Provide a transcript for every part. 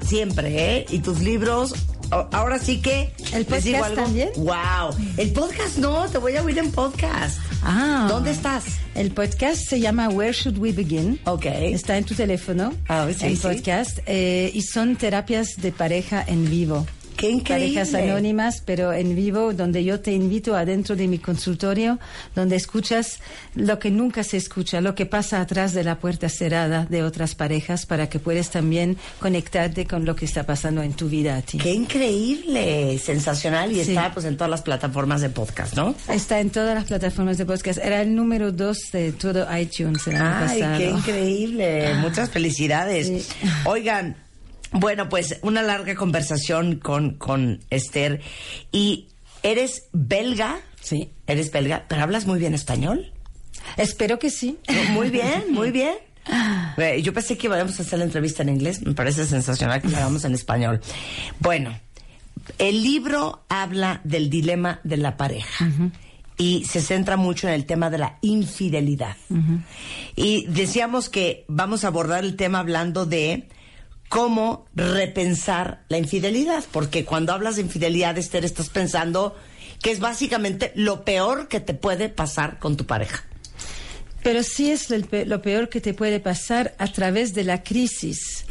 Siempre, ¿eh? Y tus libros, ahora sí que... ¿El ¿les digo podcast algo? también? ¡Wow! El podcast no, te voy a oír en podcast. Ah. ¿Dónde estás? El podcast se llama Where Should We Begin? Ok. Está en tu teléfono. Ah, sí, el sí. podcast. eh, y son terapias de pareja en vivo. ¡Qué increíble! Parejas anónimas, pero en vivo, donde yo te invito adentro de mi consultorio, donde escuchas lo que nunca se escucha, lo que pasa atrás de la puerta cerrada de otras parejas, para que puedas también conectarte con lo que está pasando en tu vida a ti. ¡Qué increíble! Sensacional. Y Sí. está pues en todas las plataformas de podcast, ¿no? Está en todas las plataformas de podcast. Era el número dos de todo iTunes el año ¡Ay, pasado. qué increíble! Muchas felicidades. Sí. Oigan, bueno, pues una larga conversación con, con Esther. Y eres belga. Sí. Eres belga, pero hablas muy bien español. Espero que sí. Muy bien, muy bien. Eh, Yo pensé que íbamos a hacer la entrevista en inglés. Me parece sensacional que la hagamos en español. Bueno, el libro habla del dilema de la pareja. Y se centra mucho en el tema de la infidelidad. Y decíamos que vamos a abordar el tema hablando de cómo repensar la infidelidad. Porque cuando hablas de infidelidad, Esther, estás pensando que es básicamente lo peor que te puede pasar con tu pareja. Pero sí es lo peor que te puede pasar a través de la crisis,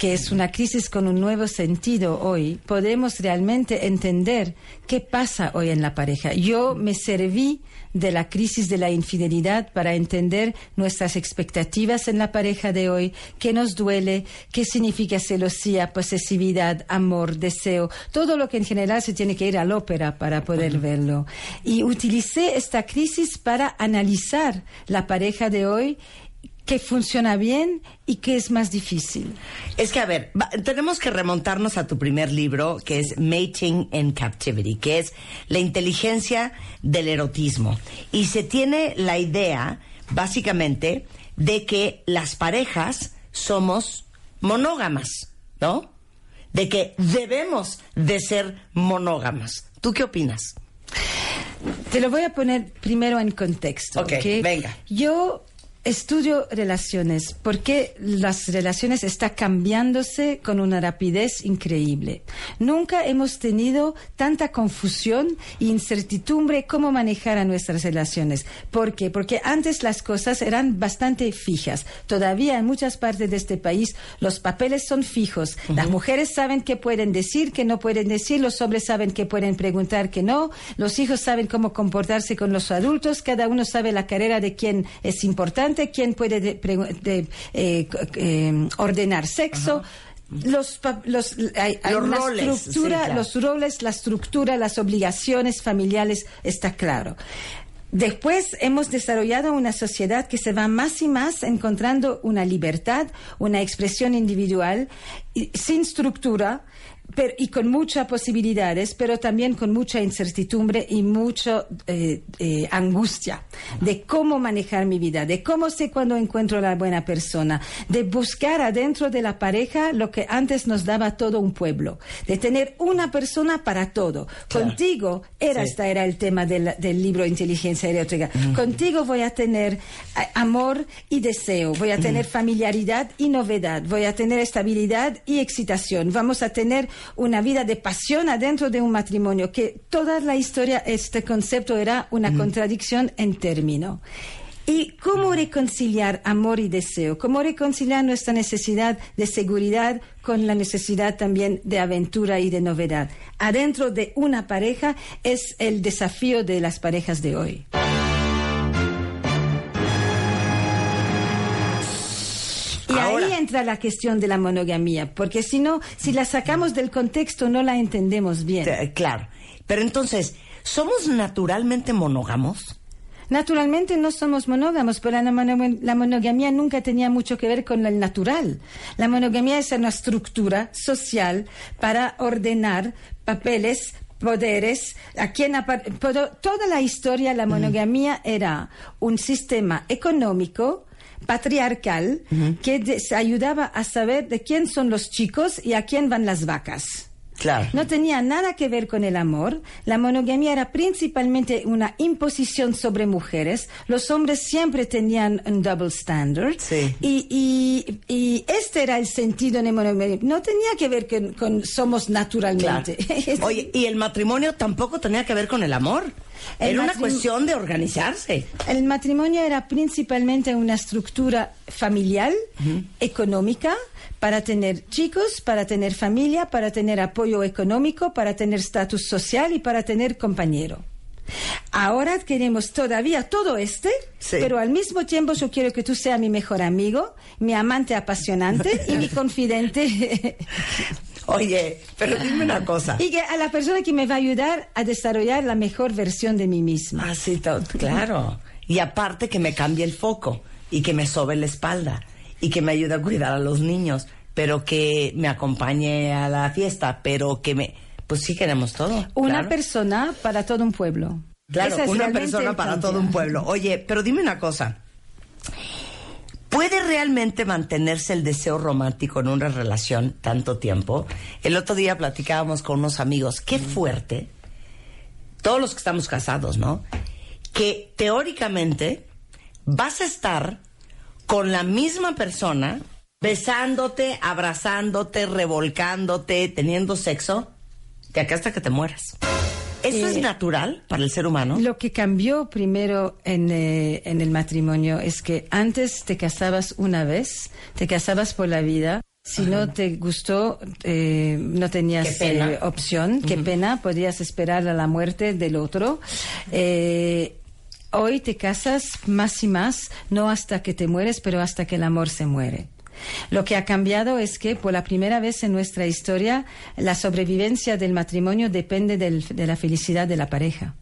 que es una crisis con un nuevo sentido hoy. Podemos realmente entender qué pasa hoy en la pareja. Yo me serví de la crisis de la infidelidad para entender nuestras expectativas en la pareja de hoy, qué nos duele, qué significa celosía, posesividad, amor, deseo, todo lo que en general se tiene que ir al ópera para poder verlo. Y utilicé esta crisis para analizar la pareja de hoy, qué funciona bien y qué es más difícil. Es que, a ver, va- tenemos que remontarnos a tu primer libro, que es Mating in Captivity, que es la inteligencia del erotismo. Y se tiene la idea, básicamente, de que las parejas somos monógamas, ¿no? De que debemos de ser monógamas. ¿Tú qué opinas? Te lo voy a poner primero en contexto. Ok, venga. Yo estudio relaciones porque las relaciones están cambiándose con una rapidez increíble. Nunca hemos tenido tanta confusión e incertidumbre cómo manejar a nuestras relaciones. ¿Por qué? Porque antes las cosas eran bastante fijas. Todavía en muchas partes de este país los papeles son fijos. Las mujeres saben qué pueden decir, qué no pueden decir, los hombres saben qué pueden preguntar, que no, los hijos saben cómo comportarse con los adultos, cada uno sabe la carrera de quién es importante, quién puede de- pregu- de- eh, eh, ordenar sexo. Los, los, hay, hay Los una roles, estructura, sí, claro. los roles, la estructura, las obligaciones familiares, está claro. Después hemos desarrollado una sociedad que se va más y más encontrando una libertad, una expresión individual, y- sin estructura, pero, y con muchas posibilidades, pero también con mucha incertidumbre y mucha eh, eh, angustia de cómo manejar mi vida, de cómo sé cuando encuentro a la buena persona, de buscar adentro de la pareja lo que antes nos daba todo un pueblo, de tener una persona para todo. Contigo, era, Sí. esta era el tema del, del libro Inteligencia Erótica, contigo voy a tener eh, amor y deseo, voy a tener familiaridad y novedad, voy a tener estabilidad y excitación, vamos a tener una vida de pasión adentro de un matrimonio, que toda la historia, este concepto era una contradicción en término. ¿Y cómo reconciliar amor y deseo? ¿Cómo reconciliar nuestra necesidad de seguridad con la necesidad también de aventura y de novedad? Adentro de una pareja es el desafío de las parejas de hoy. Entra la cuestión de la monogamía, porque si no, si la sacamos del contexto no la entendemos bien. Te- Claro. Pero entonces, ¿somos naturalmente monógamos? Naturalmente no somos monógamos, pero la, la, monogamia nunca tenía mucho que ver con el natural. La monogamia es una estructura social para ordenar papeles, poderes, a quien toda la historia la monogamia era un sistema económico patriarcal que ayudaba a saber de quién son los chicos y a quién van las vacas. No tenía nada que ver con el amor. La monogamia era principalmente una imposición sobre mujeres. Los hombres siempre tenían un double standard. Y, este era el sentido de monogamia. No tenía que ver con, somos naturalmente. Oye, y el matrimonio tampoco tenía que ver con el amor. era una cuestión de organizarse. El matrimonio era principalmente una estructura familiar, económica, para tener chicos, para tener familia, para tener apoyo económico, para tener estatus social y para tener compañero. Ahora queremos todavía todo este, pero al mismo tiempo yo quiero que tú seas mi mejor amigo, mi amante apasionante y mi confidente. Oye, pero dime una cosa. Y que a la persona que me va a ayudar a desarrollar la mejor versión de mí misma. Ah, sí, claro. Y aparte que me cambie el foco y que me sobe la espalda y que me ayude a cuidar a los niños, pero que me acompañe a la fiesta, pero que me... Pues sí queremos todo. Una persona para todo un pueblo. Claro, una persona para todo un pueblo. Oye, pero dime una cosa. ¿Puede realmente mantenerse el deseo romántico en una relación tanto tiempo? El otro día platicábamos con unos amigos. Qué fuerte. Todos los que estamos casados, ¿no? Que teóricamente vas a estar con la misma persona, besándote, abrazándote, revolcándote, teniendo sexo, de acá hasta que te mueras. ¿Eso es eh, natural para el ser humano? Lo que cambió primero en, eh, en, el matrimonio es que antes te casabas una vez, te casabas por la vida. Si no te gustó, eh, no tenías opción. Qué pena, podías esperar a la muerte del otro. Hoy te casas más y más, no hasta que te mueres, pero hasta que el amor se muere. Lo que ha cambiado es que por la primera vez en nuestra historia la sobrevivencia del matrimonio depende de la felicidad de la pareja.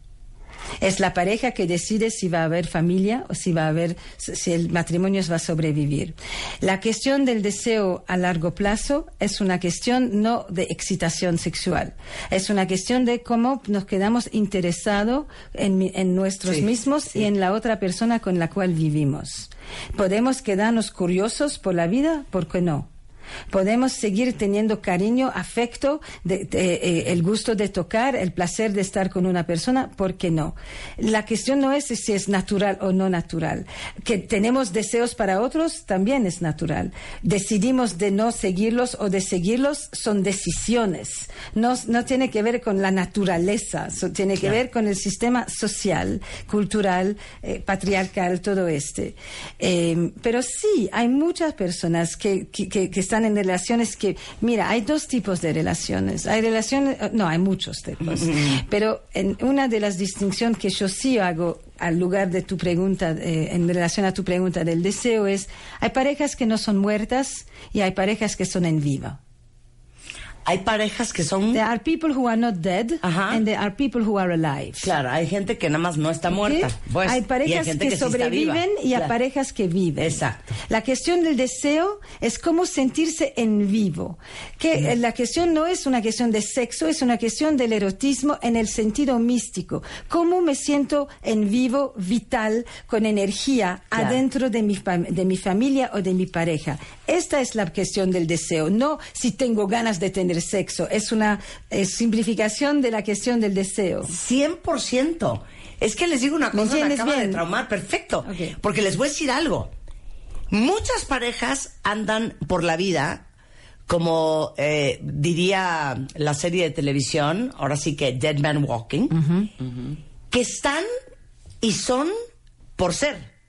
Es la pareja que decide si va a haber familia o si va a haber, si el matrimonio va a sobrevivir. La cuestión del deseo a largo plazo es una cuestión no de excitación sexual, es una cuestión de cómo nos quedamos interesados en, nuestros mismos y en la otra persona con la cual vivimos. ¿Podemos quedarnos curiosos por la vida? ¿Por qué no? Podemos seguir teniendo cariño, afecto, eh, el gusto de tocar, el placer de estar con una persona, ¿por qué no? La cuestión no es si es natural o no natural. Que tenemos deseos para otros también es natural. Decidimos de no seguirlos o de seguirlos son decisiones. No, tiene que ver con la naturaleza, tiene que ver con el sistema social, cultural, eh, patriarcal, todo este. Eh, pero sí, hay muchas personas que están en relaciones que, mira, hay dos tipos de relaciones. Hay relaciones, eh, no, hay muchos tipos. Pero en una de las distinciones que yo sí hago al lugar de tu pregunta, eh, en relación a tu pregunta del deseo, es, hay parejas que no son muertas y hay parejas que son en viva hay parejas que son... There are people who are not dead and there are people who are alive. Claro, hay gente que nada más no está muerta. Pues, hay parejas que, sobreviven y hay parejas que viven. Exacto. La cuestión del deseo es cómo sentirse en vivo. Que la cuestión no es una cuestión de sexo, es una cuestión del erotismo en el sentido místico. Cómo me siento en vivo, vital, con energía adentro de mi, de mi familia o de mi pareja. Esta es la cuestión del deseo, no si tengo ganas de tener sexo. Es una simplificación de la cuestión del deseo. 100%. Es que les digo una cosa, me, acaba de traumar. Perfecto. Porque les voy a decir algo. Muchas parejas andan por la vida como eh, diría la serie de televisión, ahora sí que Dead Man Walking, que están y son por ser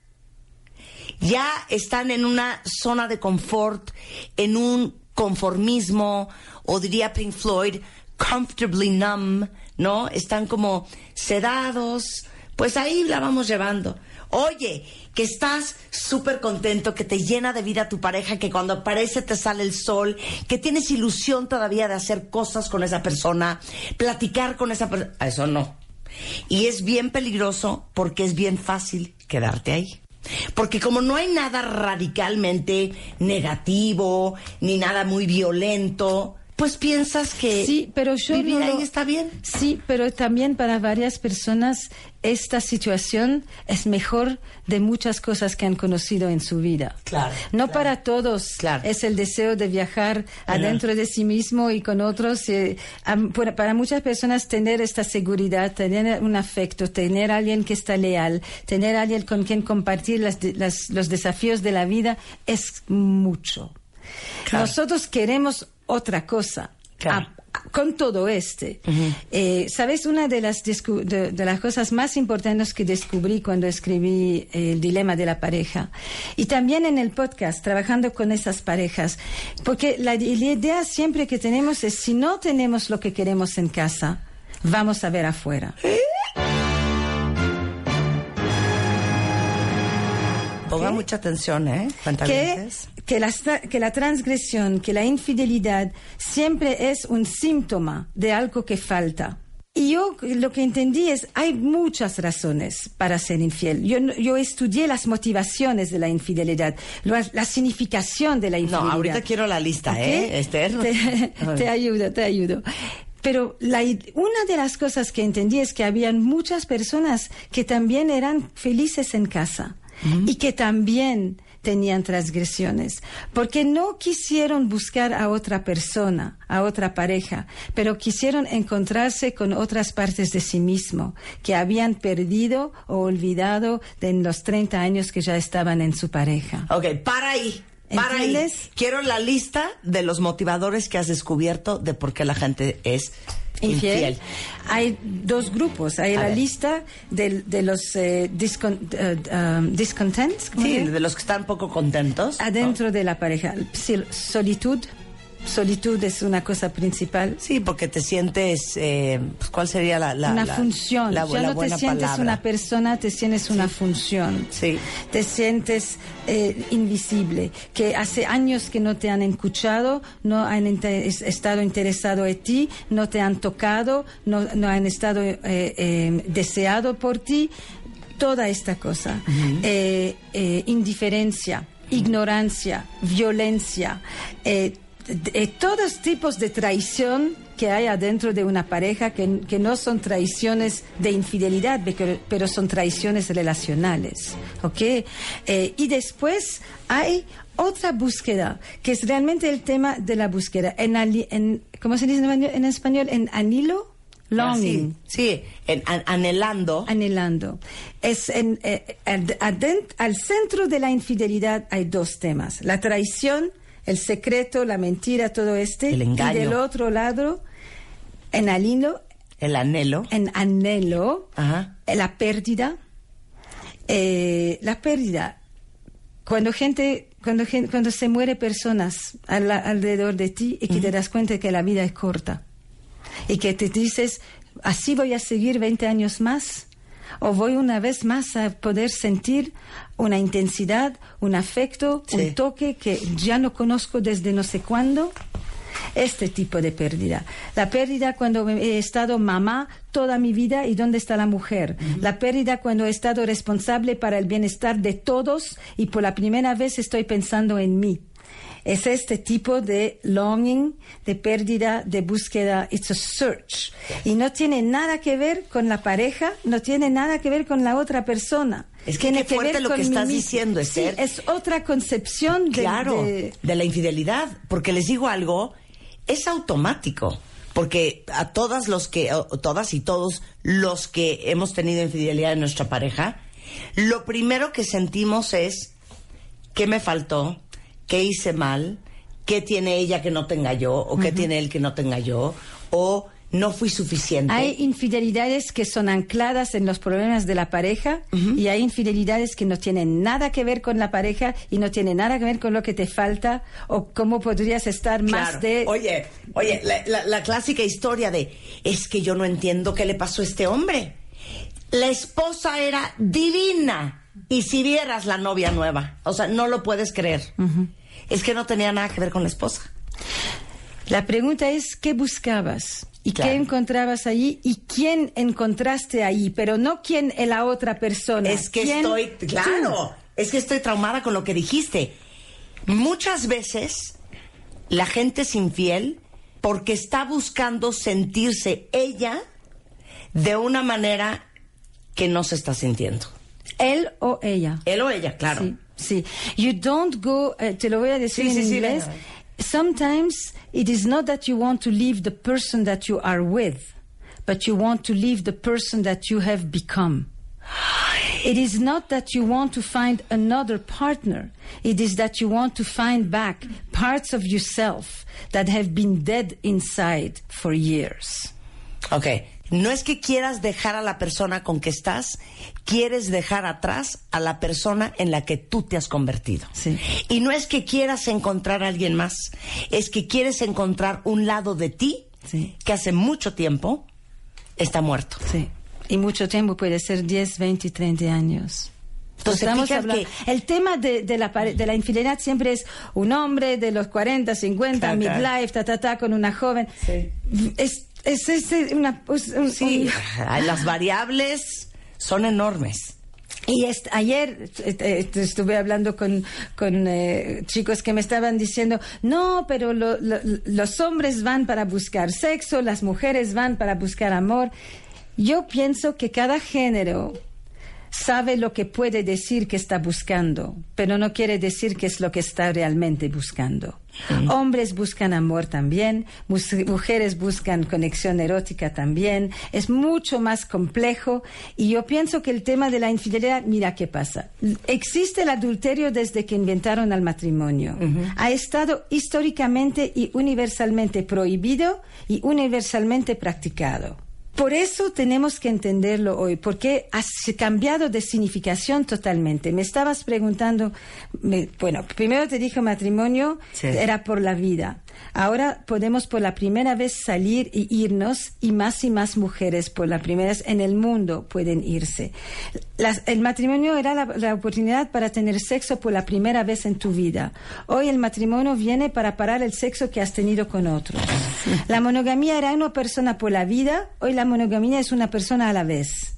ya están en una zona de confort, en un conformismo, o diría Pink Floyd, comfortably numb, ¿no? Están como sedados, pues ahí la vamos llevando. Oye, que estás súper contento, que te llena de vida tu pareja, que cuando aparece te sale el sol, que tienes ilusión todavía de hacer cosas con esa persona, platicar con esa persona. Eso no. Y es bien peligroso porque es bien fácil quedarte ahí. Porque como no hay nada radicalmente negativo, ni nada muy violento, pues piensas que sí, pero yo vivir no ahí lo- está bien. Sí, pero también para varias personas esta situación es mejor de muchas cosas que han conocido en su vida. Claro, No claro. para todos Claro. es el deseo de viajar adentro de sí mismo y con otros. eh, para muchas personas tener esta seguridad, tener un afecto, tener alguien que está leal, tener alguien con quien compartir las las- los desafíos de la vida es mucho. Claro. Nosotros queremos otra cosa. Claro. A- con todo este. Eh, ¿Sabes? Una de las, de, de las cosas más importantes que descubrí cuando escribí eh, El dilema de la pareja, y también en el podcast, trabajando con esas parejas, porque la, la idea siempre que tenemos es, si no tenemos lo que queremos en casa, vamos a ver afuera. Ponga mucha atención, ¿eh? que, que, la, que la transgresión, que la infidelidad siempre es un síntoma de algo que falta. Y yo lo que entendí es, hay muchas razones para ser infiel. Yo, no- yo estudié las motivaciones de la infidelidad, la, la significación de la No, infidelidad. ahorita quiero la lista, ¿Ok? ¿eh, Esther? Te, te ayudo, te ayudo. Pero la una de las cosas que entendí es que habían muchas personas que también eran felices en casa y que también tenían transgresiones, porque no quisieron buscar a otra persona, a otra pareja, pero quisieron encontrarse con otras partes de sí mismo que habían perdido o olvidado en los 30 años que ya estaban en su pareja. Ok, para ahí. Para ahí. Quiero la lista de los motivadores que has descubierto de por qué la gente es infiel. infiel. Hay dos grupos. Hay A la ver. lista del- de, los eh, discon- eh, um, discontents, ¿cómo Sí, de los que están poco contentos. adentro de la pareja. Solitud. Solitud es una cosa principal. Sí, porque te sientes, eh, pues, ¿cuál sería la, la una la- función. La, ya no te sientes palabra? una persona, te sientes una función. Sí. Te sientes eh, invisible, que hace años que no te han escuchado, no han inte- es- estado interesado en ti, no te han tocado, no, no han estado eh, eh, deseado por ti. Toda esta cosa. Eh, eh, indiferencia, ignorancia, violencia, eh, de- de todos tipos de traición que hay adentro de una pareja que, que no son traiciones de infidelidad, pero, pero son traiciones relacionales, ¿ok? Eh, y después hay otra búsqueda, que es realmente el tema de la búsqueda. En, en ¿Cómo se dice en español? en español? En anhelo, longing. Ah, Sí, sí, en- an- anhelando. Anhelando. Es en, eh, ad- adent- al centro de la infidelidad hay dos temas: la traición, el secreto, la mentira, todo este. El engaño. Y del otro lado, en anhelo, el anhelo. en anhelo, Ajá. eh, la pérdida. Eh, la pérdida. Cuando gente, cuando, cuando se muere personas al- alrededor de ti y que te das cuenta que la vida es corta y que te dices, así voy a seguir 20 años más, o voy una vez más a poder sentir una intensidad, un afecto, Sí. un toque que ya no conozco desde no sé cuándo. Este tipo de pérdida. La pérdida cuando he estado mamá toda mi vida y dónde está la mujer. La pérdida cuando he estado responsable para el bienestar de todos y por la primera vez estoy pensando en mí. Es este tipo de longing, de pérdida, de búsqueda. It's a search. Y no tiene nada que ver con la pareja, no tiene nada que ver con la otra persona. Es que tiene qué fuerte ver lo que estás diciendo, Sí, Esther. es otra concepción de, claro, de- de la infidelidad. Porque les digo algo, es automático. Porque a todas los que, o todas y todos los que hemos tenido infidelidad en nuestra pareja, lo primero que sentimos es qué me faltó, qué hice mal, qué tiene ella que no tenga yo, o qué tiene él que no tenga yo, o no fui suficiente. Hay infidelidades que son ancladas en los problemas de la pareja y hay infidelidades que no tienen nada que ver con la pareja y no tienen nada que ver con lo que te falta o cómo podrías estar más Claro. de... Oye, oye, la, la- la clásica historia de es que yo no entiendo qué le pasó a este hombre. La esposa era divina. Y si vieras la novia nueva, o sea, no lo puedes creer. Es que no tenía nada que ver con la esposa. La pregunta es, ¿qué buscabas? ¿Y Claro. qué encontrabas allí? ¿Y quién encontraste ahí? Pero no quién es la otra persona. Es que ¿Quién estoy, tú? claro, es que estoy traumada con lo que dijiste. Muchas veces la gente es infiel porque está buscando sentirse ella de una manera que no se está sintiendo. Él o ella. Él o ella, claro. Sí, sí. You don't go, eh, te lo voy a decir Sí, en sí, sí, inglés. venga. Sometimes it is not that you want to leave the person that you are with, but you want to leave the person that you have become. It is not that you want to find another partner. It is that you want to find back parts of yourself that have been dead inside for years. Ok. No es que quieras dejar a la persona con que estás, quieres dejar atrás a la persona en la que tú te has convertido. Sí. Y no es que quieras encontrar a alguien más, es que quieres encontrar un lado de ti Sí. que hace mucho tiempo está muerto. Sí. Y mucho tiempo puede ser 10, 20, 30 años. Entonces, hablando- que- El tema de, de la, de la infidelidad siempre es un hombre de los 40, 50, Claro, claro. midlife, ta, ta, ta, con una joven. Sí. Es, es, es una... pues, un- Sí, un- las variables son enormes. Y est- ayer estuve hablando con, con eh, chicos que me estaban diciendo, no, pero lo- lo- los hombres van para buscar sexo, las mujeres van para buscar amor. Yo pienso que cada género sabe lo que puede decir que está buscando, pero no quiere decir que es lo que está realmente buscando. Hombres buscan amor también, mujeres buscan conexión erótica también, es mucho más complejo y yo pienso que el tema de la infidelidad, mira qué pasa. Existe el adulterio desde que inventaron al matrimonio. Ha estado históricamente y universalmente prohibido y universalmente practicado. Por eso tenemos que entenderlo hoy, porque ha s- cambiado de significación totalmente. Me estabas preguntando, me- bueno, primero te dije matrimonio Sí. era por la vida. Ahora podemos por la primera vez salir y irnos y más y más mujeres por la primera vez en el mundo pueden irse. El matrimonio era la, oportunidad para tener sexo por la primera vez en tu vida. Hoy el matrimonio viene para parar el sexo que has tenido con otros. La monogamía era una persona por la vida, hoy la monogamía es una persona a la vez.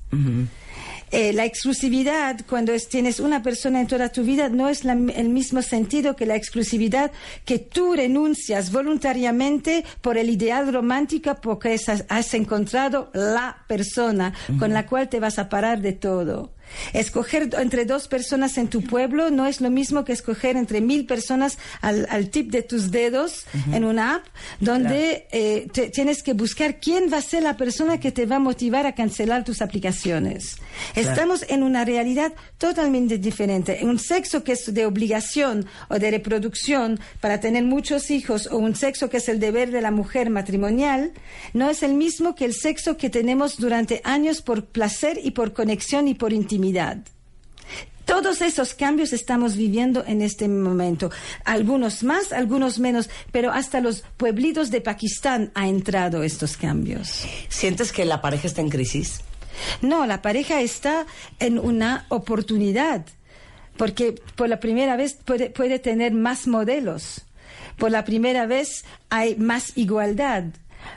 Eh, la exclusividad, cuando es- tienes una persona en toda tu vida, no es la- el mismo sentido que la exclusividad que tú renuncias voluntariamente por el ideal romántico porque has, has encontrado la persona con la cual te vas a parar de todo. Escoger entre dos personas en tu pueblo no es lo mismo que escoger entre mil personas al, al tip de tus dedos en una app donde eh, te- tienes que buscar quién va a ser la persona que te va a motivar a cancelar tus aplicaciones. Estamos en una realidad totalmente diferente. Un sexo que es de obligación o de reproducción para tener muchos hijos o un sexo que es el deber de la mujer matrimonial no es el mismo que el sexo que tenemos durante años por placer y por conexión y por intimidad. Todos esos cambios estamos viviendo en este momento. Algunos más, algunos menos, pero hasta los pueblitos de Pakistán ha entrado estos cambios. ¿Sientes que la pareja está en crisis? No, la pareja está en una oportunidad, porque por la primera vez puede, puede tener más modelos. Por la primera vez hay más igualdad.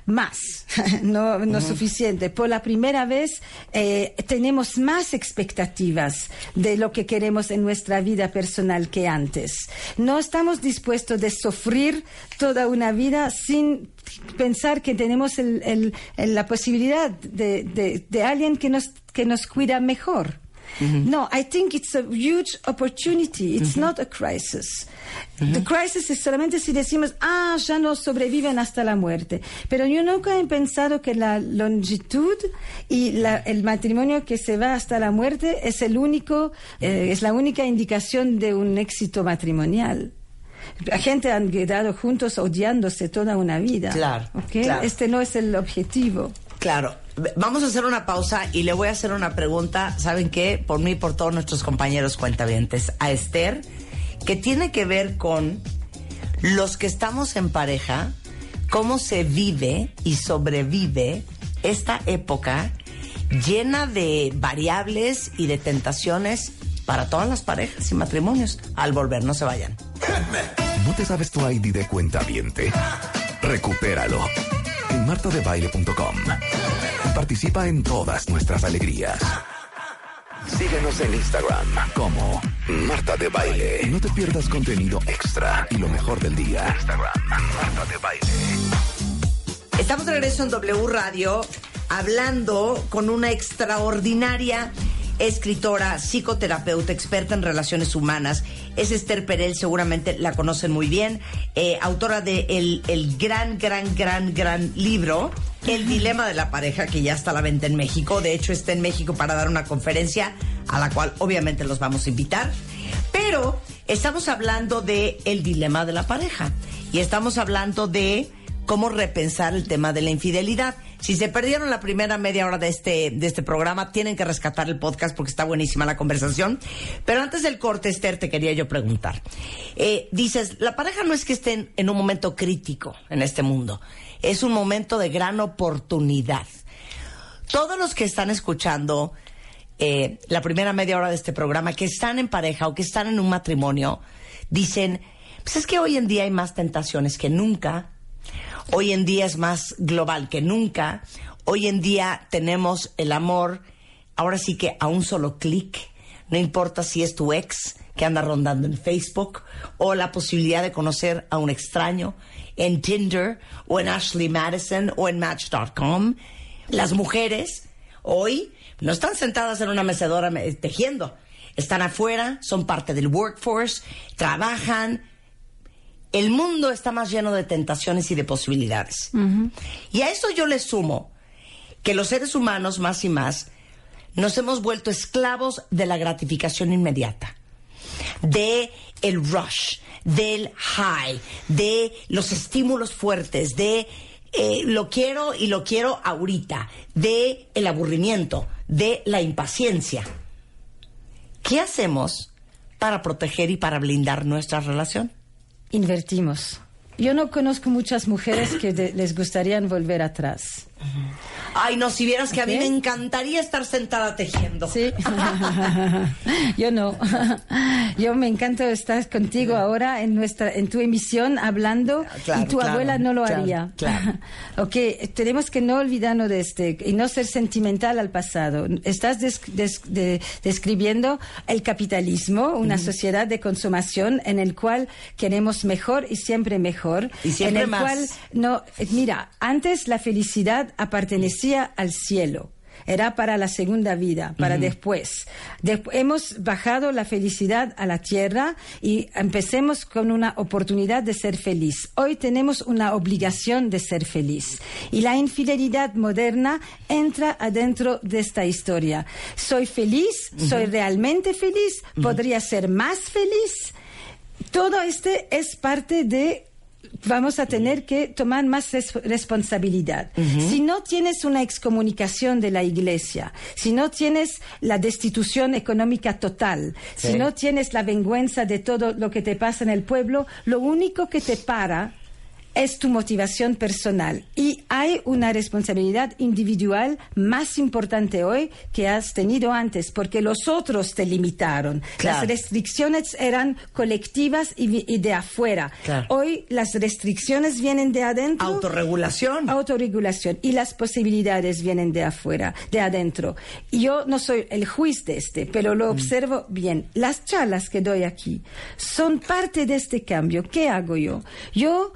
Más, no, no suficiente. Por la primera vez eh, tenemos más expectativas de lo que queremos en nuestra vida personal que antes. No estamos dispuestos de sufrir toda una vida sin pensar que tenemos el- el- el- la posibilidad de, de- de alguien que nos, que nos cuida mejor. No, I think it's a huge opportunity. It's not a crisis. The crisis es solamente si decimos, ah, ya no sobreviven hasta la muerte. Pero yo nunca he pensado que la longitud y la- el matrimonio que se va hasta la muerte es el único, eh, es la única indicación de un éxito matrimonial. La gente han quedado juntos odiándose toda una vida. Claro, claro. Este no es el objetivo. Claro. Vamos a hacer una pausa y le voy a hacer una pregunta, ¿saben qué? Por mí y por todos nuestros compañeros cuentavientes. A Esther, que tiene que ver con los que estamos en pareja, cómo se vive y sobrevive esta época llena de variables y de tentaciones para todas las parejas y matrimonios. Al volver, no se vayan. ¿No te sabes tu ID de cuenta viente? recupéralo en martadebaile.com. Participa en todas nuestras alegrías. Síguenos en Instagram como Marta de Baile. No te pierdas contenido extra y lo mejor del día. Instagram, Marta de Baile. Estamos de regreso en W Radio hablando con una extraordinaria escritora, psicoterapeuta, experta en relaciones humanas. Es Esther Perel, seguramente la conocen muy bien, eh, autora de el, el, gran, gran, gran, gran libro, El Dilema de la Pareja, que ya está a la venta en México. De hecho, está en México para dar una conferencia a la cual obviamente los vamos a invitar. Pero estamos hablando de el dilema de la pareja y estamos hablando de cómo repensar el tema de la infidelidad. Si se perdieron la primera media hora de este, de este programa, tienen que rescatar el podcast porque está buenísima la conversación. Pero antes del corte, Esther, te quería yo preguntar. Eh, dices, la pareja no es que estén en un momento crítico en este mundo, es un momento de gran oportunidad. Todos los que están escuchando eh, la primera media hora de este programa, que están en pareja o que están en un matrimonio, dicen, pues es que hoy en día hay más tentaciones que nunca Hoy en día es más global que nunca. Hoy en día tenemos el amor, ahora sí que a un solo clic. No importa si es tu ex que anda rondando en Facebook o la posibilidad de conocer a un extraño en Tinder o en Ashley Madison o en Match.com. Las mujeres hoy no están sentadas en una mecedora tejiendo. Están afuera, son parte del workforce, trabajan, el mundo está más lleno de tentaciones y de posibilidades. Y a eso yo le sumo que los seres humanos, más y más, nos hemos vuelto esclavos de la gratificación inmediata, de el rush, del high, de los estímulos fuertes, de eh, lo quiero y lo quiero ahorita, de el aburrimiento, de la impaciencia. ¿Qué hacemos para proteger y para blindar nuestra relación? Invertimos. Yo no conozco muchas mujeres que les gustaría volver atrás. Ay, no, si vieras que a mí me encantaría estar sentada tejiendo. Sí. Yo no. Yo me encanta estar contigo ahora en nuestra en tu emisión hablando y tu abuela no lo haría. Claro. ok, tenemos que no olvidarnos de este y no ser sentimental al pasado. Estás describiendo el capitalismo, una sociedad de consumación en el cual queremos mejor y siempre mejor. Y siempre en el cual no, mira, antes la felicidad pertenecía al cielo. Era para la segunda vida, para después. hemos bajado la felicidad a la tierra y empecemos con una oportunidad de ser feliz. Hoy tenemos una obligación de ser feliz. Y la infidelidad moderna entra adentro de esta historia. Soy feliz, soy realmente feliz, podría ser más feliz. Todo este es parte de vamos a tener que tomar más responsabilidad. Si no tienes una excomunicación de la iglesia, si no tienes la destitución económica total, si no tienes la vergüenza de todo lo que te pasa en el pueblo, lo único que te para es tu motivación personal y hay una responsabilidad individual más importante hoy que has tenido antes porque los otros te limitaron. Las restricciones eran colectivas y, de afuera. Hoy las restricciones vienen de adentro. Autorregulación. Autorregulación y las posibilidades vienen de afuera, de adentro. Yo no soy el juez de este, pero lo mm. observo bien. Las charlas que doy aquí son parte de este cambio. ¿Qué hago yo? Yo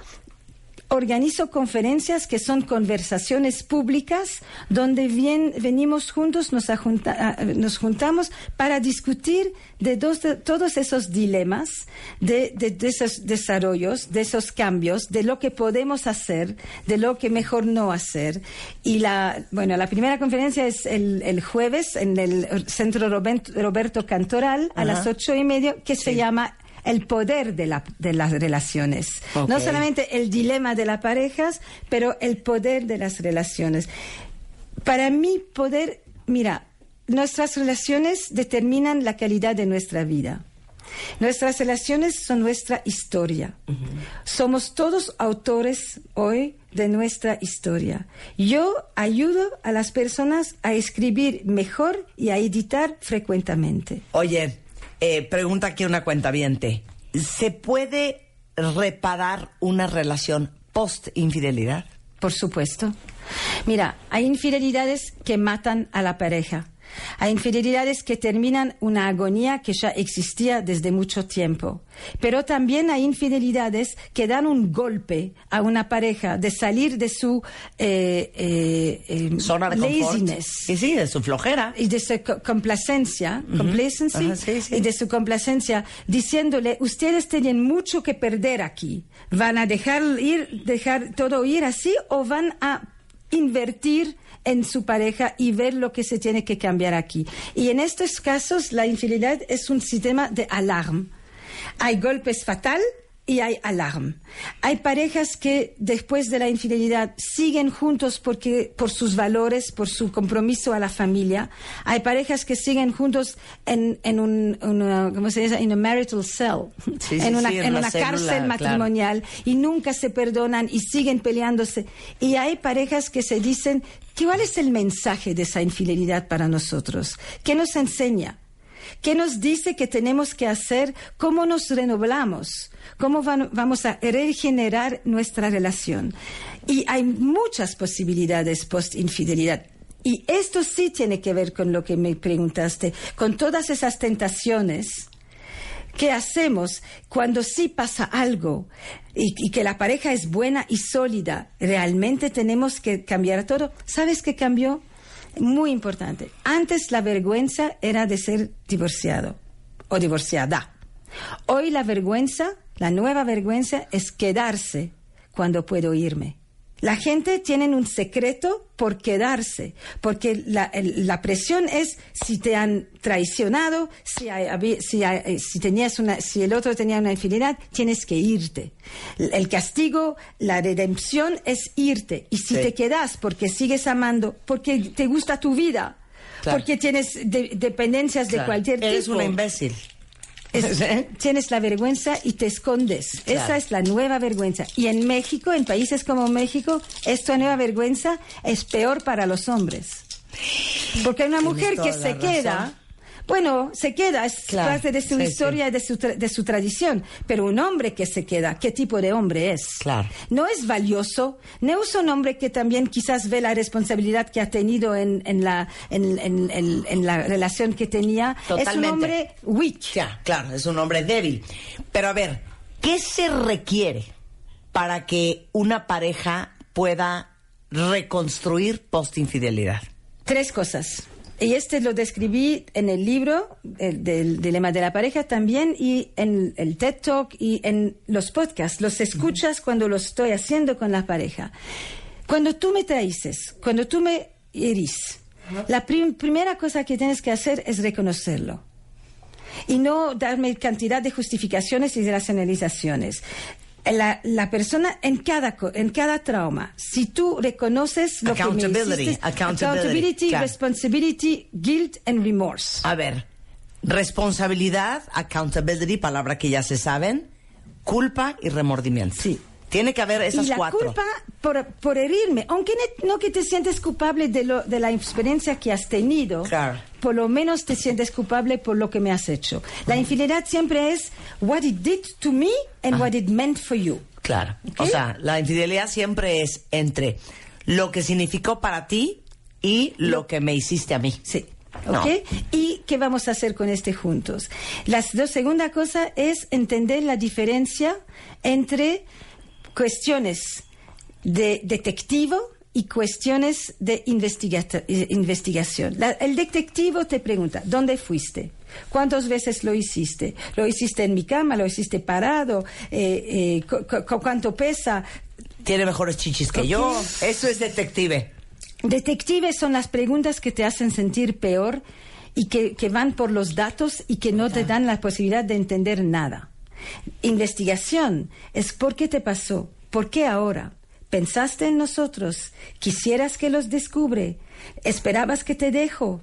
organizo conferencias que son conversaciones públicas donde bien, venimos juntos, nos, ah, nos juntamos para discutir de, todos esos dilemas, de, esos desarrollos, de esos cambios, de lo que podemos hacer, de lo que mejor no hacer. Y la, bueno, la primera conferencia es el, jueves en el Centro Roberto Cantoral a las ocho y media, que se llama el poder de, las relaciones. No solamente el dilema de las parejas, pero el poder de las relaciones. Para mí, poder, mira, nuestras relaciones determinan la calidad de nuestra vida. Nuestras relaciones son nuestra historia. Somos todos autores hoy de nuestra historia. Yo ayudo a las personas a escribir mejor y a editar frecuentemente. Oye, eh, pregunta aquí una cuenta viente. ¿Se puede reparar una relación post-infidelidad? Por supuesto. Mira, hay infidelidades que matan a la pareja. Hay infidelidades que terminan una agonía que ya existía desde mucho tiempo. Pero también hay infidelidades que dan un golpe a una pareja de salir de su eh, eh, eh, Zona de laziness. Sí, sí, de su flojera. y de su co- complacencia, complacency, Ajá, sí, sí. y de su complacencia, diciéndole, ustedes tienen mucho que perder aquí. ¿Van a dejar ir, dejar todo ir así o van a invertir en su pareja y ver lo que se tiene que cambiar aquí? Y en estos casos, la infidelidad es un sistema de alarma. Hay golpes fatal y hay alarma. Hay parejas que después de la infidelidad siguen juntos porque por sus valores, por su compromiso a la familia. Hay parejas que siguen juntos en, en un, una, ¿cómo se dice? En a marital cell, Sí, sí, en una, sí, en una célula, cárcel claro. matrimonial y nunca se perdonan y siguen peleándose. Y hay parejas que se dicen, ¿cuál es el mensaje de esa infidelidad para nosotros? ¿Qué nos enseña? ¿Qué nos dice que tenemos que hacer? ¿Cómo nos renovamos? ¿Cómo vamos a regenerar nuestra relación? Y hay muchas posibilidades post-infidelidad. Y esto sí tiene que ver con lo que me preguntaste, con todas esas tentaciones ¿Qué hacemos cuando sí pasa algo y, y que la pareja es buena y sólida? ¿Realmente tenemos que cambiar todo? ¿Sabes qué cambió? Muy importante. Antes la vergüenza era de ser divorciado o divorciada. Hoy la vergüenza, la nueva vergüenza es quedarse cuando puedo irme. La gente tiene un secreto por quedarse, porque la, el- la presión es si te han traicionado, si, hay- habi- si, hay- eh, si tenías una, si el otro tenía una infidelidad, tienes que irte. El castigo, la redención es irte. Y si Sí. te quedas porque sigues amando, porque te gusta tu vida, Claro. porque tienes de- dependencias de cualquier Eres tipo. una imbécil. Es- ¿Sí? tienes la vergüenza y te escondes. Claro. Esa es la nueva vergüenza. Y en México, en países como México, esta nueva vergüenza es peor para los hombres. Porque una mujer que se razón. queda, bueno, se queda, es Claro, parte de su sí, historia y de su, tra- de su tradición. Pero un hombre que se queda, ¿qué tipo de hombre es? Claro. No es valioso, no es un hombre que también quizás ve la responsabilidad que ha tenido en, en la, en, en- en- en la relación que tenía. Es un Totalmente. hombre weak. Ya, claro, es un hombre débil. Pero a ver, ¿qué se requiere para que una pareja pueda reconstruir post-infidelidad? Tres cosas. Y este lo describí en el libro el del dilema de la pareja también y en el TED Talk y en los podcasts. Los escuchas cuando lo estoy haciendo con la pareja. Cuando tú me traices, cuando tú me herís, la prim- primera cosa que tienes que hacer es reconocerlo y no darme cantidad de justificaciones y de racionalizaciones. La, la persona en cada, en cada trauma, si tú reconoces lo que me hiciste, accountability, accountability, responsibility, guilt and remorse. A ver, responsabilidad, accountability, palabra que ya se saben, culpa y remordimiento. Sí. Tiene que haber esas y la cuatro. culpa por, por herirme, aunque no que te sientes culpable de, lo, de la experiencia que has tenido, Claro. por lo menos te sientes culpable por lo que me has hecho. La infidelidad siempre es what it did to me and what it meant for you. Claro. ¿Ok? O sea, la infidelidad siempre es entre lo que significó para ti y lo que me hiciste a mí. Sí. No. ¿Ok? ¿Y qué vamos a hacer con este juntos? La segunda cosa es entender la diferencia entre cuestiones de detectivo y cuestiones de eh, investigación. La- el detectivo te pregunta, ¿dónde fuiste? ¿Cuántas veces lo hiciste? ¿Lo hiciste en mi cama? ¿Lo hiciste parado? Eh, eh, cu- cu- ¿Cuánto pesa? Tiene mejores chichis que yo. Eso es detective. Detectives son las preguntas que te hacen sentir peor y que, que van por los datos y que no te dan la posibilidad de entender nada. Investigación es por qué te pasó, por qué ahora. ¿Pensaste en nosotros? ¿Quisieras que los descubre? ¿Esperabas que te dejo?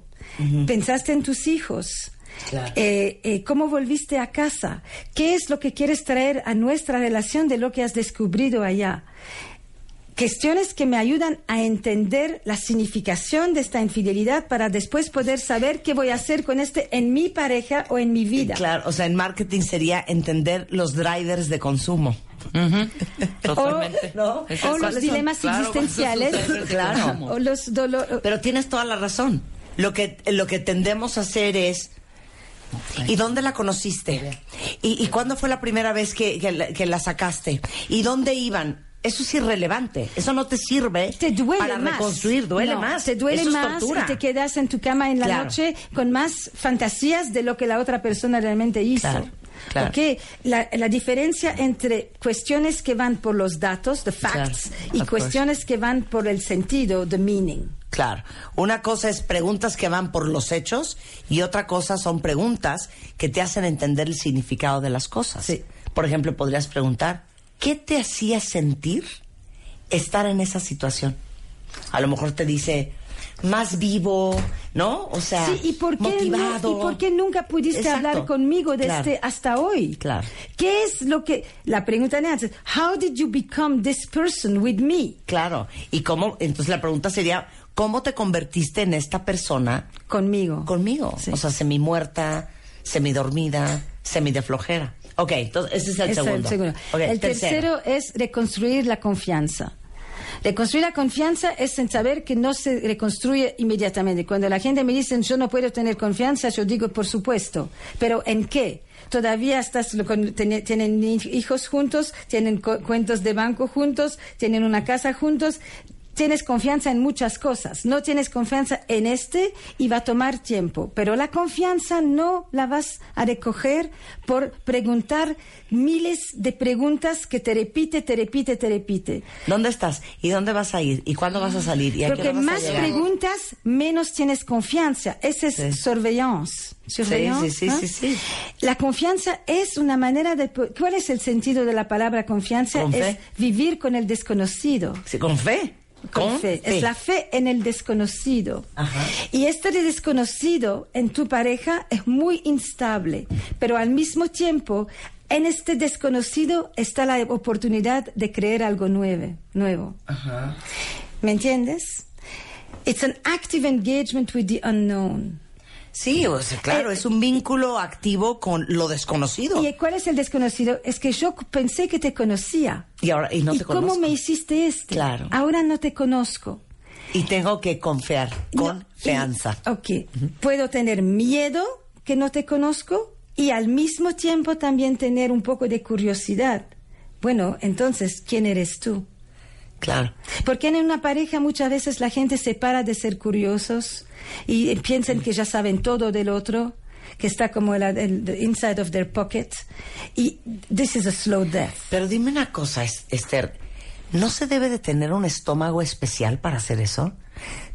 ¿Pensaste en tus hijos? Claro. Eh, eh, ¿Cómo volviste a casa? ¿Qué es lo que quieres traer a nuestra relación de lo que has descubrido allá? Cuestiones que me ayudan a entender la significación de esta infidelidad para después poder saber qué voy a hacer con este en mi pareja o en mi vida. Claro, o sea, en marketing sería entender los drivers de consumo. Totalmente. ¿no? O los dilemas existenciales. claro. O los dolores. Pero tienes toda la razón. Lo que, lo que tendemos a hacer es. ¿Y dónde la conociste? ¿Y, y cuándo fue la primera vez que, que, la, que la sacaste? ¿Y dónde iban? Eso es irrelevante. Eso no te sirve te duele para más. reconstruir. Duele No, más. Te duele Eso más y te quedas en tu cama en la Claro. noche con más fantasías de lo que la otra persona realmente hizo. Claro, claro. Ok, la, la diferencia entre cuestiones que van por los datos, the facts, Claro, y cuestiones que van por el sentido, the meaning. Claro. Una cosa es preguntas que van por los hechos y otra cosa son preguntas que te hacen entender el significado de las cosas. Sí. Por ejemplo, podrías preguntar, ¿qué te hacía sentir estar en esa situación? A lo mejor te dice, más vivo, ¿no? O sea, Sí, ¿y por, qué no- motivado. ¿y por qué nunca pudiste Exacto. hablar conmigo desde Claro. hasta hoy? Claro. ¿Qué es lo que... La pregunta es, how did you become this person with me? Claro. ¿Y cómo? Entonces la pregunta sería, ¿cómo te convertiste en esta persona Conmigo. conmigo? Sí. O sea, semi muerta, semi dormida, semi de flojera. Ok, entonces ese es el es segundo. el segundo. Ok, el tercero. es reconstruir la confianza. Reconstruir la confianza es en saber que no se reconstruye inmediatamente. Cuando la gente me dice yo no puedo tener confianza, yo digo por supuesto. Pero ¿en qué? Todavía estás lo- con- ten- tienen hij- hijos juntos, tienen cuentos de banco juntos, tienen una casa juntos. Tienes confianza en muchas cosas, no tienes confianza en este y va a tomar tiempo, pero la confianza no la vas a recoger por preguntar miles de preguntas que te repite, te repite, te repite. ¿Dónde estás? ¿Y dónde vas a ir? ¿Y cuándo vas a salir? ¿Y a qué Porque vas a más preguntas, menos tienes confianza. Esa es Sí. surveillance. Surveillance, sí, sí, sí. La confianza es una manera de... ¿Cuál es el sentido de la palabra confianza? Con es fe. vivir con el desconocido. Sí, con fe. Con fe. Es la fe en el desconocido. Ajá. Y este de desconocido en tu pareja es muy instable, pero al mismo tiempo, en este desconocido está la oportunidad de creer algo nuevo. nuevo. Ajá. ¿Me entiendes? It's an active engagement with the unknown. Sí, o sea, claro, Eh, es un vínculo activo con lo desconocido. ¿Y cuál es el desconocido? Es que yo pensé que te conocía. Y ahora, y no ¿Y te cómo conozco. me hiciste esto? Claro. Ahora no te conozco. Y tengo que confiar, con No, y- feanza. ok. Puedo tener miedo que no te conozco y al mismo tiempo también tener un poco de curiosidad. Bueno, entonces, ¿quién eres tú? Claro. Porque en una pareja muchas veces la gente se para de ser curiosos y piensan que ya saben todo del otro, que está como el, el- the inside of their pocket. Y this is a slow death. Pero dime una cosa, Es- Esther, ¿no se debe de tener un estómago especial para hacer eso?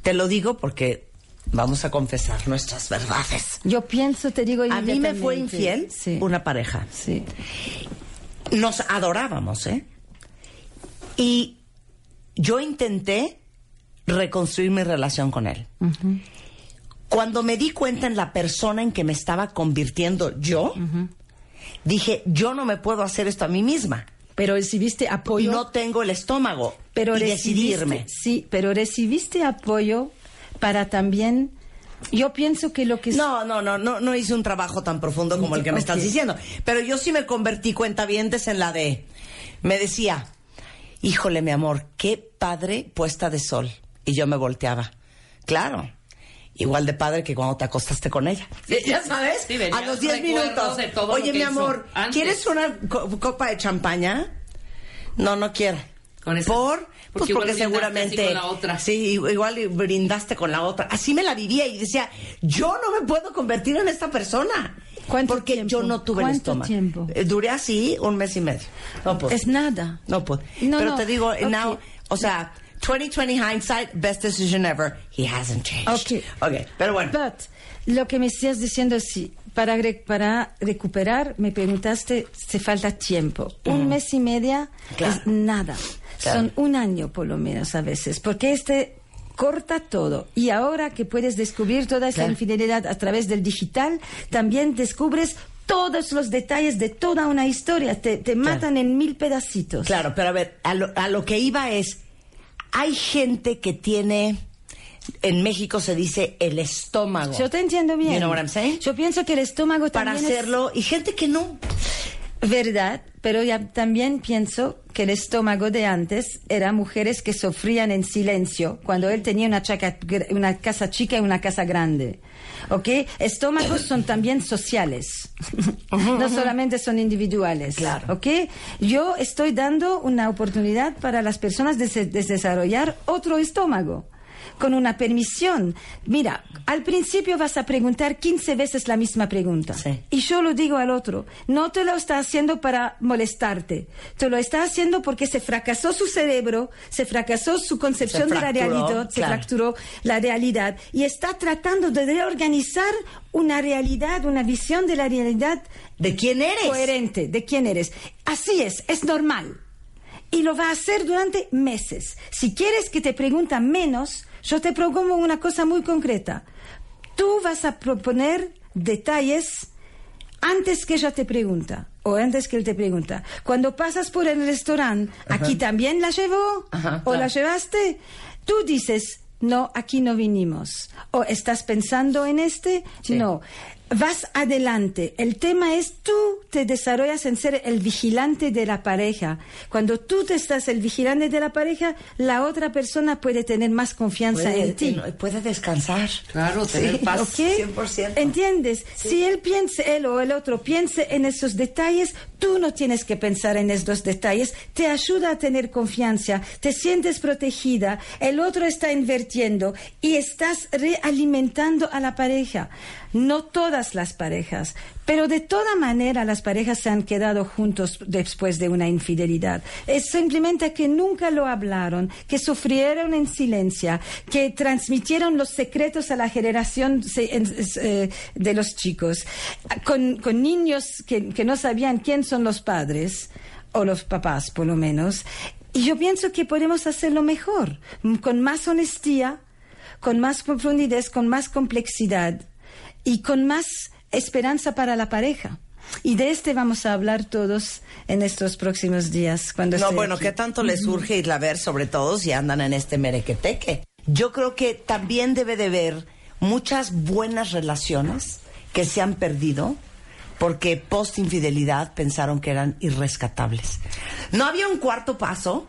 Te lo digo porque vamos a confesar nuestras verdades. Yo pienso, te digo A mí me fue infiel Sí. una pareja. Sí. Nos adorábamos, ¿eh? Y yo intenté reconstruir mi relación con él. Cuando me di cuenta en la persona en que me estaba convirtiendo yo, dije, yo no me puedo hacer esto a mí misma. Pero recibiste apoyo. No tengo el estómago. pero y decidirme. Sí, pero recibiste apoyo para también. Yo pienso que lo que No, no, no, no, no hice un trabajo tan profundo como el que me estás diciendo. Pero yo sí me convertí cuentavientes en la de. Me decía, híjole, mi amor, qué padre puesta de sol. Y yo me volteaba. Claro. Igual de padre que cuando te acostaste con ella. Ya sabes, Sí, a los 10 recuerdos minutos. de todo Oye, mi amor, antes. ¿quieres una co- copa de champaña? No, no quiero. Con esa- ¿Por? Pues porque seguramente. con la otra. Sí, igual brindaste con la otra. Así me la vivía y decía, yo no me puedo convertir en esta persona. ¿Cuánto porque tiempo? yo no tuve el ¿Cuánto estómago. tiempo? Eh, Duré así un mes y medio. No puedo. es nada. No puedo. No, Pero no. te digo, Ok. now, o sea, 2020 hindsight, best decision ever. He hasn't changed. Ok. Ok, pero bueno. But lo que me estás diciendo es sí. Para, para recuperar, me preguntaste, se falta tiempo. Un mes y media Claro. es nada. Claro. Son un año por lo menos a veces. Porque este corta todo. Y ahora que puedes descubrir toda esa Claro. infidelidad a través del digital, también descubres todos los detalles de toda una historia. Te, te matan en mil pedacitos. Claro, pero a ver, a lo, a lo que iba es, hay gente que tiene, en México se dice el estómago. Yo te entiendo bien. You know what I'm saying? Yo pienso que el estómago para también es- hacerlo y gente que no Verdad, pero ya también pienso que el estómago de antes era mujeres que sufrían en silencio cuando él tenía una, chaca- una casa chica y una casa grande. ¿Ok? Estómagos son también sociales, no solamente son individuales. Claro. ¿Ok? Yo estoy dando una oportunidad para las personas de, se- de desarrollar otro estómago con una permisión. Mira, al principio vas a preguntar 15 veces la misma pregunta. Sí. Y yo lo digo al otro, no te lo está haciendo para molestarte, te lo está haciendo porque se fracasó su cerebro, se fracasó su concepción Se de la fracturó, realidad, se claro. fracturó la realidad y está tratando de reorganizar una realidad, una visión de la realidad ¿De quién eres? coherente de quién eres. Así es, es normal. Y lo va a hacer durante meses. Si quieres que te preguntan menos, yo te propongo una cosa muy concreta. Tú vas a proponer detalles antes que ella te pregunta o antes que él te pregunta. Cuando pasas por el restaurante, ¿aquí también la llevó? Ajá, ¿O claro. la llevaste? Tú dices, no, aquí no vinimos. ¿O estás pensando en este? Sí. No. Vas adelante. El tema es tú te desarrollas en ser el vigilante de la pareja. Cuando tú te estás el vigilante de la pareja, la otra persona puede tener más confianza Puede, en ti. puede descansar. Claro, tener Sí, paz ¿ok? 100%. ¿Entiendes? Si él piense, él o el otro piense en esos detalles, tú no tienes que pensar en esos detalles. Te ayuda a tener confianza, te sientes protegida, el otro está invirtiendo y estás realimentando a la pareja. No todas las parejas, pero de toda manera las parejas se han quedado juntos después de una infidelidad. Es simplemente que nunca lo hablaron, que sufrieron en silencio, que transmitieron los secretos a la generación eh, de los chicos, con, niños que, que no sabían quién son los padres, o los papás por lo menos. Y yo pienso que podemos hacerlo mejor, con más honestidad, con más profundidad, con más complejidad y con más esperanza para la pareja. Y de este vamos a hablar todos en estos próximos días. Cuando No, bueno, aquí. ¿qué tanto les surge irla a ver, sobre todo si andan en este merequeteque? Yo creo que también debe de haber muchas buenas relaciones que se han perdido porque post infidelidad pensaron que eran irrescatables. No había un cuarto paso,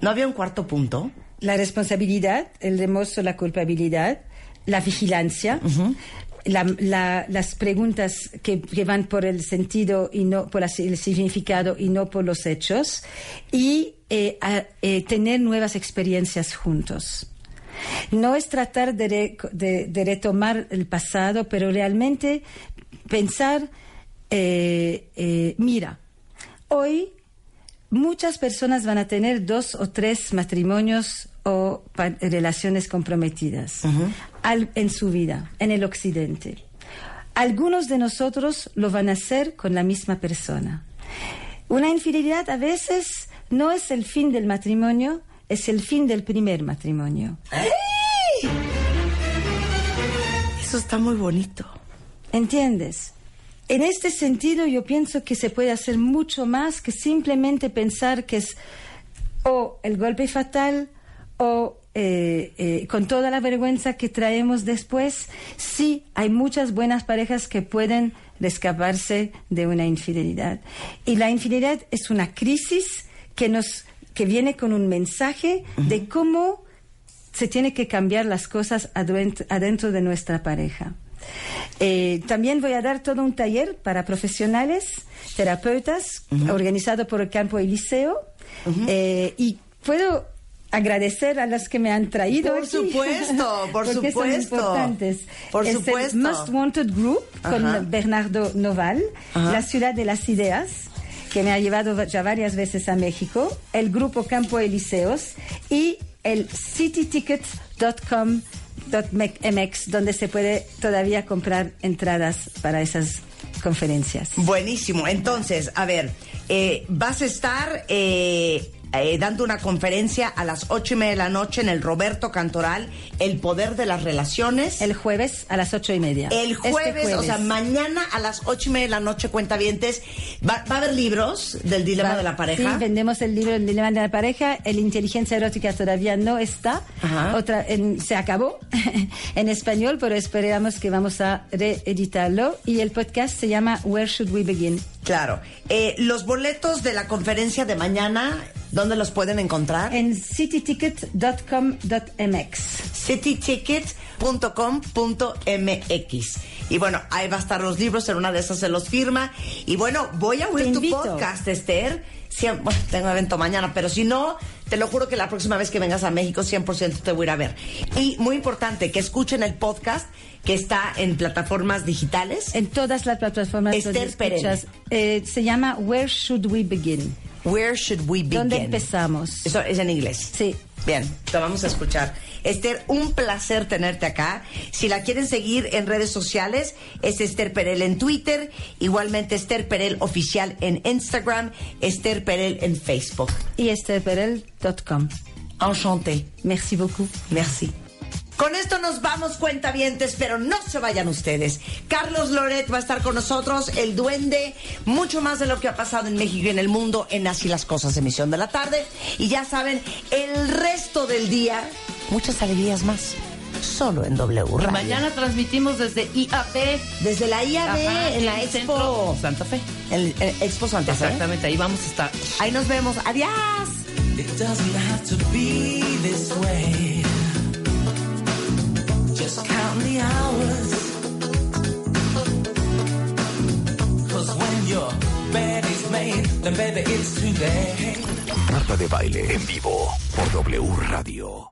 no había un cuarto punto. La responsabilidad, el remorso, la culpabilidad, la vigilancia, la- la- las preguntas que, van por el sentido y no por el significado y no por los hechos, y eh, a- eh, tener nuevas experiencias juntos. No es tratar de, re- retomar el pasado, pero realmente pensar, eh, eh, mira, hoy muchas personas van a tener dos o tres matrimonios o relaciones comprometidas al- en su vida, en el occidente. Algunos de nosotros lo van a hacer con la misma persona. Una infidelidad a veces no es el fin del matrimonio, es el fin del primer matrimonio. Eso está muy bonito. ¿Entiendes? En este sentido yo pienso que se puede hacer mucho más que simplemente pensar que es o el golpe fatal o eh, eh, con toda la vergüenza que traemos después, sí hay muchas buenas parejas que pueden escaparse de una infidelidad. Y la infidelidad es una crisis que nos que viene con un mensaje de cómo se tiene que cambiar las cosas adent- adentro de nuestra pareja. Eh, también voy a dar todo un taller para profesionales, terapeutas, organizado por el Campo Eliseo. Eh, y puedo agradecer a los que me han traído Por aquí, supuesto, por porque supuesto. son importantes. Por es supuesto. el Most Wanted Group con Ajá. Bernardo Noval, Ajá. la ciudad de las ideas que me ha llevado ya varias veces a México, el grupo Campo Eliseos y el citytickets.com.mx, donde se puede todavía comprar entradas para esas conferencias. Buenísimo. Entonces, a ver, eh, vas a estar eh, eh, dando una conferencia a las ocho y media de la noche en el Roberto Cantoral, El Poder de las Relaciones. El jueves a las ocho y media. El Este jueves, o sea, mañana a las ocho y media de la noche, cuentavientes, va, va a haber libros del dilema Va- de la pareja. Sí, vendemos el libro El dilema de la pareja. El inteligencia erótica todavía no está. Ajá. Otra, en- se acabó en español, pero esperamos que vamos a reeditarlo. Y el podcast se llama Where Should We Begin? Claro. Eh, los boletos de la conferencia de mañana, ¿dónde los pueden encontrar? En cityticket.com.mx. cityticket.com.mx. Y bueno, ahí va a estar los libros, en una de esas se los firma. Y bueno, voy a oír tu invito. podcast, Esther. Bueno, tengo evento mañana, pero si no, te lo juro que la próxima vez que vengas a México, 100% te voy a ir a ver. Y muy importante, que escuchen el podcast que está en plataformas digitales. En todas las plataformas Esther escuchas. Eh, se llama Where Should We Begin? Where should we begin? ¿Dónde empezamos? Eso es en inglés. Sí. Bien, te vamos a escuchar. Esther, un placer tenerte acá. Si la quieren seguir en redes sociales, es Esther Perel en Twitter, igualmente Esther Perel oficial en Instagram, Esther Perel en Facebook. Y estherperel.com. Enchanté. Merci beaucoup. Merci. Con esto nos vamos, cuentavientes, pero no se vayan ustedes. Carlos Loret va a estar con nosotros, el duende, mucho más de lo que ha pasado en México y en el mundo en Así las Cosas, emisión de la tarde. Y ya saben, el resto del día, muchas alegrías más, solo en W Y Radio. mañana transmitimos desde IAP. Desde la IAB, Ajá, en la el Expo. Santa Fe. En el Expo Santa Fe. Exactamente, ahí vamos a estar. Ahí nos vemos. Adiós. It doesn't have to be this way. Just count the hours. Cause when your bed is made, then baby it's late. Marta de Baile en vivo por W Radio.